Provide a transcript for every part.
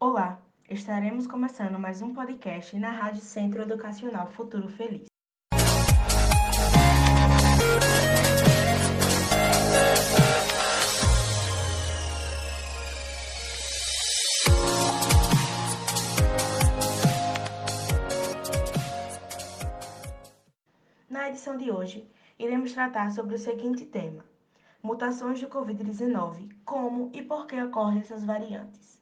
Olá, estaremos começando mais um podcast na Rádio Centro Educacional Futuro Feliz. Na edição de hoje, iremos tratar sobre o seguinte tema: mutações do Covid-19, como e por que ocorrem essas variantes.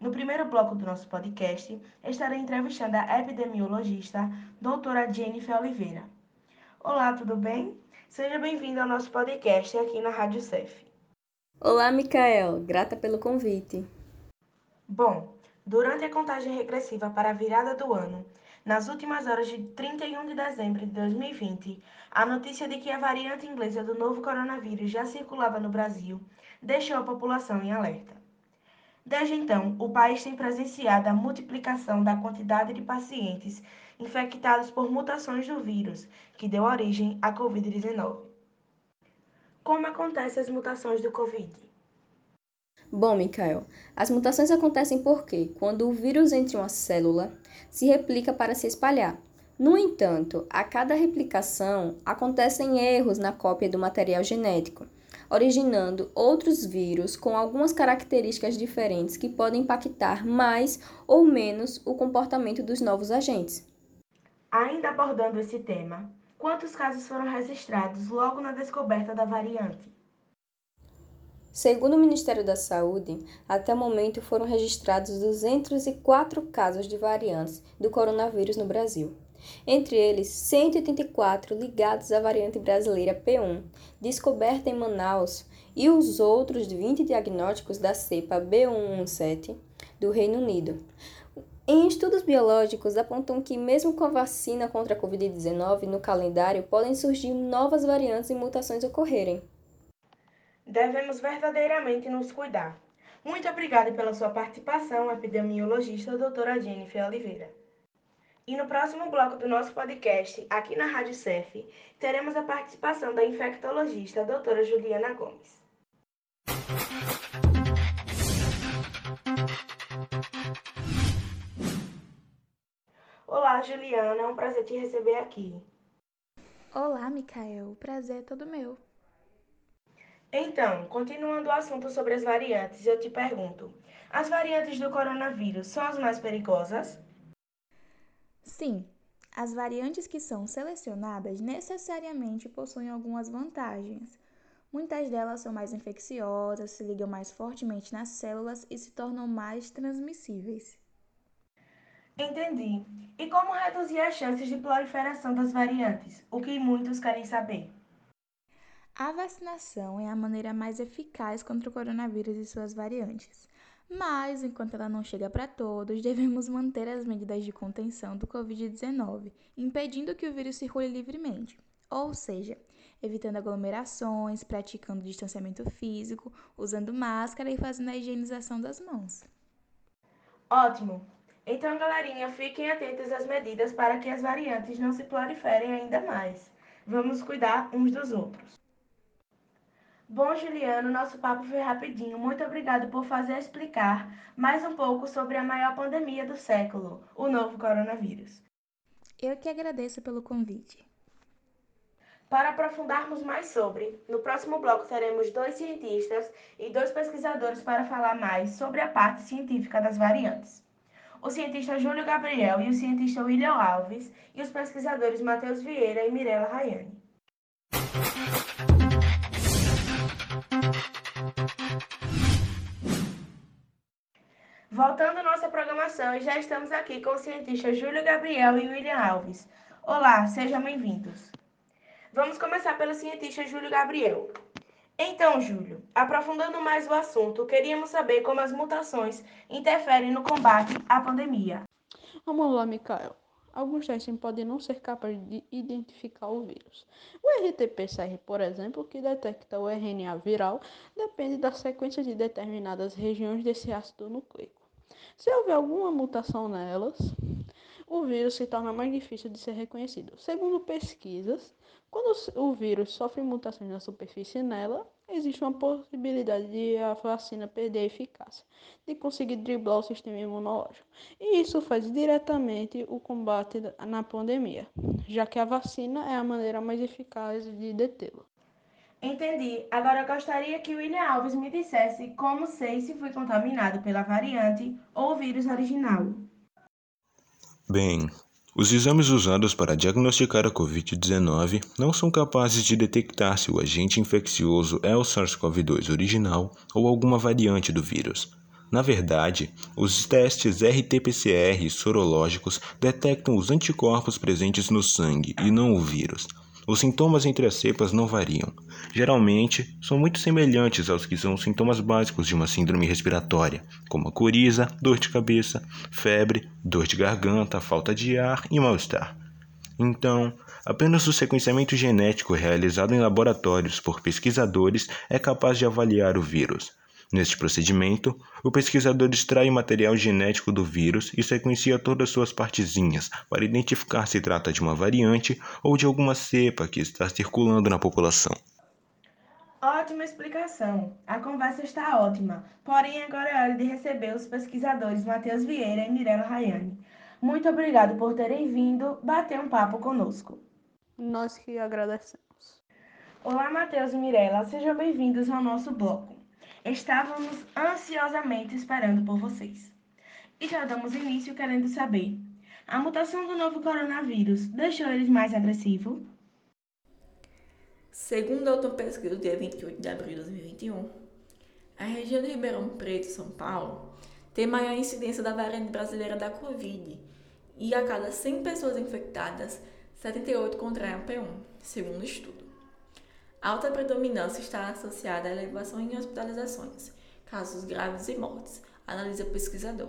No primeiro bloco do nosso podcast, estarei entrevistando a epidemiologista doutora Jennifer Oliveira. Olá, tudo bem? Seja bem-vindo ao nosso podcast aqui na Rádio CEF. Olá, Micael. Grata pelo convite. Bom, durante a contagem regressiva para a virada do ano, nas últimas horas de 31 de dezembro de 2020, a notícia de que a variante inglesa do novo coronavírus já circulava no Brasil deixou a população em alerta. Desde então, o país tem presenciado a multiplicação da quantidade de pacientes infectados por mutações do vírus, que deu origem à Covid-19. Como acontecem as mutações do Covid? Bom, Mikael, as mutações acontecem porque, quando o vírus entra em uma célula, se replica para se espalhar. No entanto, a cada replicação acontecem erros na cópia do material genético, originando outros vírus com algumas características diferentes que podem impactar mais ou menos o comportamento dos novos agentes. Ainda abordando esse tema, quantos casos foram registrados logo na descoberta da variante? Segundo o Ministério da Saúde, até o momento foram registrados 204 casos de variantes do coronavírus no Brasil. Entre eles, 184 ligados à variante brasileira P1, descoberta em Manaus, e os outros 20 diagnósticos da cepa B117 do Reino Unido. Em estudos biológicos, apontam que, mesmo com a vacina contra a Covid-19 no calendário, podem surgir novas variantes e mutações ocorrerem devemos verdadeiramente nos cuidar. Muito obrigada pela sua participação, epidemiologista doutora Jennifer Oliveira. E no próximo bloco do nosso podcast, aqui na Rádio CEF, teremos a participação da infectologista doutora Juliana Gomes. Olá, Juliana, é um prazer te receber aqui. Olá, Micael, o prazer é todo meu. Então, continuando o assunto sobre as variantes, eu te pergunto: as variantes do coronavírus são as mais perigosas? Sim, as variantes que são selecionadas necessariamente possuem algumas vantagens. Muitas delas são mais infecciosas, se ligam mais fortemente nas células e se tornam mais transmissíveis. Entendi. E como reduzir as chances de proliferação das variantes? O que muitos querem saber. A vacinação é a maneira mais eficaz contra o coronavírus e suas variantes. Mas, enquanto ela não chega para todos, devemos manter as medidas de contenção do Covid-19, impedindo que o vírus circule livremente. Ou seja, evitando aglomerações, praticando distanciamento físico, usando máscara e fazendo a higienização das mãos. Ótimo! Então, galerinha, fiquem atentos às medidas para que as variantes não se proliferem ainda mais. Vamos cuidar uns dos outros. Bom, Juliano, nosso papo foi rapidinho. Muito obrigado por fazer explicar mais um pouco sobre a maior pandemia do século, o novo coronavírus. Eu que agradeço pelo convite. Para aprofundarmos mais sobre, no próximo bloco teremos dois cientistas e dois pesquisadores para falar mais sobre a parte científica das variantes. O cientista Júlio Gabriel e o cientista William Alves e os pesquisadores Matheus Vieira e Mirella Rayane. Nossa programação, já estamos aqui com o cientista Júlio Gabriel e William Alves. Olá, sejam bem-vindos. Vamos começar pelo cientista Júlio Gabriel. Então, Júlio, aprofundando mais o assunto, queríamos saber como as mutações interferem no combate à pandemia. Vamos lá. Alguns testes podem não ser capazes de identificar o vírus. O RT-PCR, por exemplo, que detecta o RNA viral, depende da sequência de determinadas regiões desse ácido nucleico. Se houver alguma mutação nelas, o vírus se torna mais difícil de ser reconhecido. Segundo pesquisas, quando o vírus sofre mutações na superfície nela, existe uma possibilidade de a vacina perder a eficácia, de conseguir driblar o sistema imunológico. E isso faz diretamente o combate na pandemia, já que a vacina é a maneira mais eficaz de detê-la. Entendi. Agora eu gostaria que o William Alves me dissesse como sei se fui contaminado pela variante ou vírus original. Bem, os exames usados para diagnosticar a Covid-19 não são capazes de detectar se o agente infeccioso é o SARS-CoV-2 original ou alguma variante do vírus. Na verdade, os testes RT-PCR sorológicos detectam os anticorpos presentes no sangue e não o vírus. Os sintomas entre as cepas não variam. Geralmente, são muito semelhantes aos que são sintomas básicos de uma síndrome respiratória, como a coriza, dor de cabeça, febre, dor de garganta, falta de ar e mal-estar. Então, apenas o sequenciamento genético realizado em laboratórios por pesquisadores é capaz de avaliar o vírus. Neste procedimento, o pesquisador extrai o material genético do vírus e sequencia todas suas partezinhas para identificar se trata de uma variante ou de alguma cepa que está circulando na população. Ótima explicação. A conversa está ótima. Porém, agora é hora de receber os pesquisadores Matheus Vieira e Mirella Rayane. Muito obrigado por terem vindo bater um papo conosco. Nós que agradecemos. Olá, Matheus e Mirella. Sejam bem-vindos ao nosso bloco. Estávamos ansiosamente esperando por vocês. E já damos início querendo saber: a mutação do novo coronavírus deixou eles mais agressivos? Segundo a última pesquisa do dia 28 de abril de 2021, a região de Ribeirão Preto, São Paulo, tem maior incidência da variante brasileira da Covid e a cada 100 pessoas infectadas, 78 contraem a P1, segundo o estudo. Alta predominância está associada à elevação em hospitalizações, casos graves e mortes, analisa o pesquisador.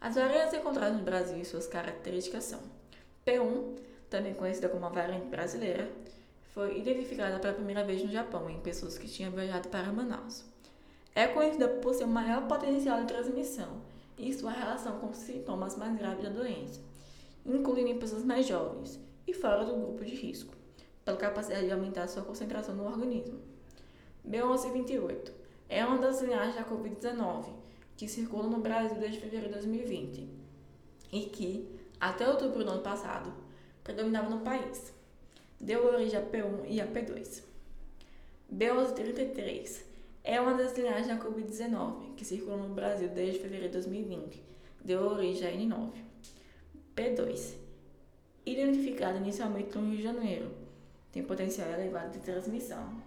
As variantes encontradas no Brasil e suas características são P1, também conhecida como a variante brasileira, foi identificada pela primeira vez no Japão em pessoas que tinham viajado para Manaus. É conhecida por seu maior potencial de transmissão e sua relação com sintomas mais graves da doença, incluindo em pessoas mais jovens e fora do grupo de risco pela capacidade de aumentar sua concentração no organismo. B1128 é uma das linhagens da Covid-19 que circula no Brasil desde fevereiro de 2020 e que, até outubro do ano passado, predominava no país. Deu origem a P1 e a P2. B1133 é uma das linhagens da Covid-19 que circula no Brasil desde fevereiro de 2020. Deu origem a N9. P2 identificada inicialmente no Rio de Janeiro, tem potencial elevado de transmissão.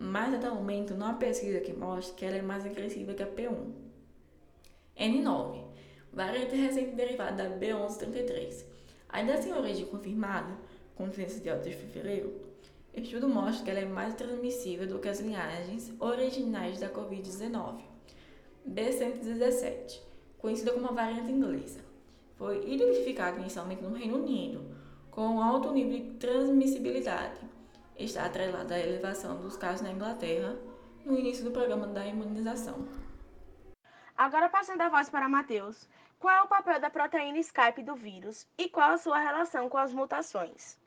Mas até o momento não há pesquisa que mostre que ela é mais agressiva que a P1. N9, variante recente derivada da B1133. Ainda sem origem confirmada, com ciência de 8 de fevereiro, estudo mostra que ela é mais transmissível do que as linhagens originais da Covid-19. B117, conhecida como a variante inglesa, foi identificada inicialmente no Reino Unido, com alto nível de transmissibilidade. Está atrelada à elevação dos casos na Inglaterra no início do programa da imunização. Agora passando a voz para Matheus. Qual é o papel da proteína Skype do vírus e qual a sua relação com as mutações?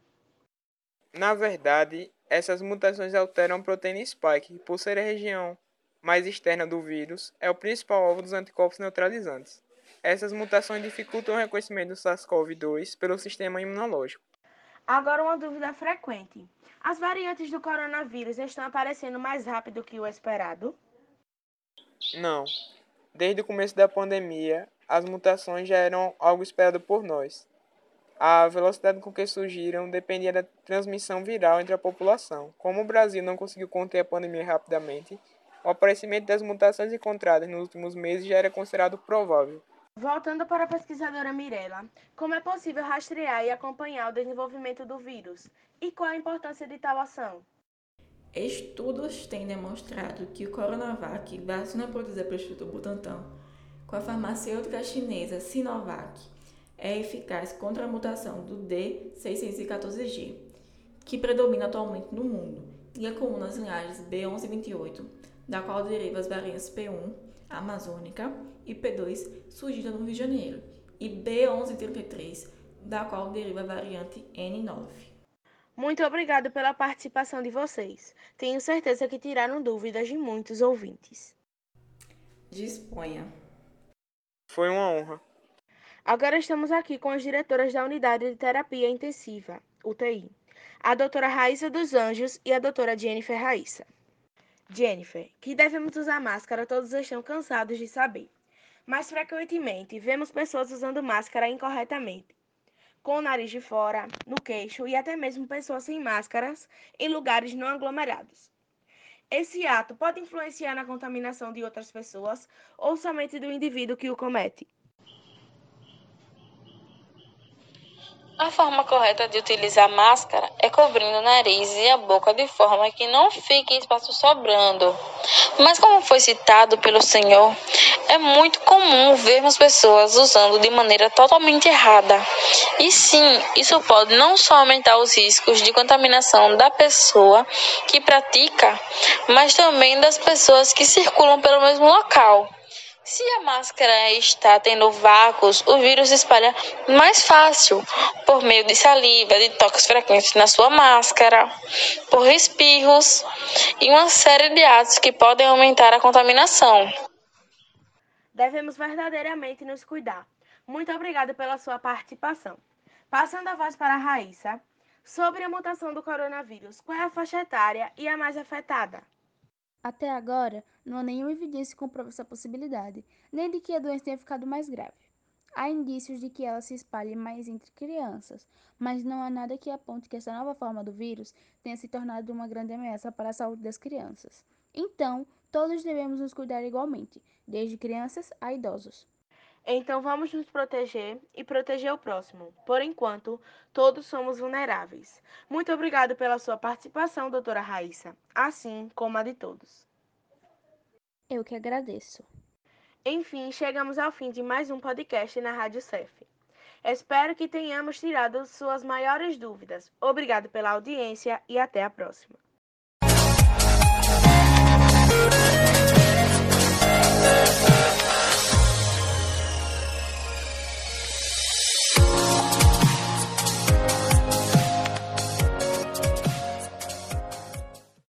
Na verdade, essas mutações alteram a proteína spike, que por ser a região mais externa do vírus, é o principal alvo dos anticorpos neutralizantes. Essas mutações dificultam o reconhecimento do SARS-CoV-2 pelo sistema imunológico. Agora, uma dúvida frequente: as variantes do coronavírus estão aparecendo mais rápido que o esperado? Não. Desde o começo da pandemia, as mutações já eram algo esperado por nós. A velocidade com que surgiram dependia da transmissão viral entre a população. Como o Brasil não conseguiu conter a pandemia rapidamente, o aparecimento das mutações encontradas nos últimos meses já era considerado provável. Voltando para a pesquisadora Mirella, como é possível rastrear e acompanhar o desenvolvimento do vírus? E qual a importância de tal ação? Estudos têm demonstrado que o Coronavac, vacina produzida pelo Instituto Butantan, com a farmacêutica chinesa Sinovac, é eficaz contra a mutação do D614G, que predomina atualmente no mundo e é comum nas linhagens B1128, da qual deriva as variantes P1, amazônica, e P2, surgida no Rio de Janeiro, e B1133, da qual deriva a variante N9. Muito obrigado pela participação de vocês. Tenho certeza que tiraram dúvidas de muitos ouvintes. Disponha. Foi uma honra. Agora estamos aqui com as diretoras da Unidade de Terapia Intensiva, UTI, a doutora Raíssa dos Anjos e a doutora Jennifer Raíssa. Jennifer, que devemos usar máscara, todos estão cansados de saber. Mais frequentemente, vemos pessoas usando máscara incorretamente, com o nariz de fora, no queixo e até mesmo pessoas sem máscaras em lugares não aglomerados. Esse ato pode influenciar na contaminação de outras pessoas ou somente do indivíduo que o comete. A forma correta de utilizar máscara é cobrindo o nariz e a boca de forma que não fique espaço sobrando. Mas, como foi citado pelo senhor, é muito comum vermos pessoas usando de maneira totalmente errada. E sim, isso pode não só aumentar os riscos de contaminação da pessoa que pratica, mas também das pessoas que circulam pelo mesmo local. Se a máscara está tendo vácuos, o vírus se espalha mais fácil por meio de saliva, de toques frequentes na sua máscara, por espirros e uma série de atos que podem aumentar a contaminação. Devemos verdadeiramente nos cuidar. Muito obrigada pela sua participação. Passando a voz para a Raíssa, sobre a mutação do coronavírus, qual é a faixa etária e a mais afetada? Até agora, não há nenhuma evidência que comprove essa possibilidade, nem de que a doença tenha ficado mais grave. Há indícios de que ela se espalhe mais entre crianças, mas não há nada que aponte que essa nova forma do vírus tenha se tornado uma grande ameaça para a saúde das crianças. Então, todos devemos nos cuidar igualmente, desde crianças a idosos. Então vamos nos proteger e proteger o próximo. Por enquanto, todos somos vulneráveis. Muito obrigado pela sua participação, doutora Raíssa, assim como a de todos. Eu que agradeço. Enfim, chegamos ao fim de mais um podcast na Rádio CEF. Espero que tenhamos tirado suas maiores dúvidas. Obrigado pela audiência e até a próxima.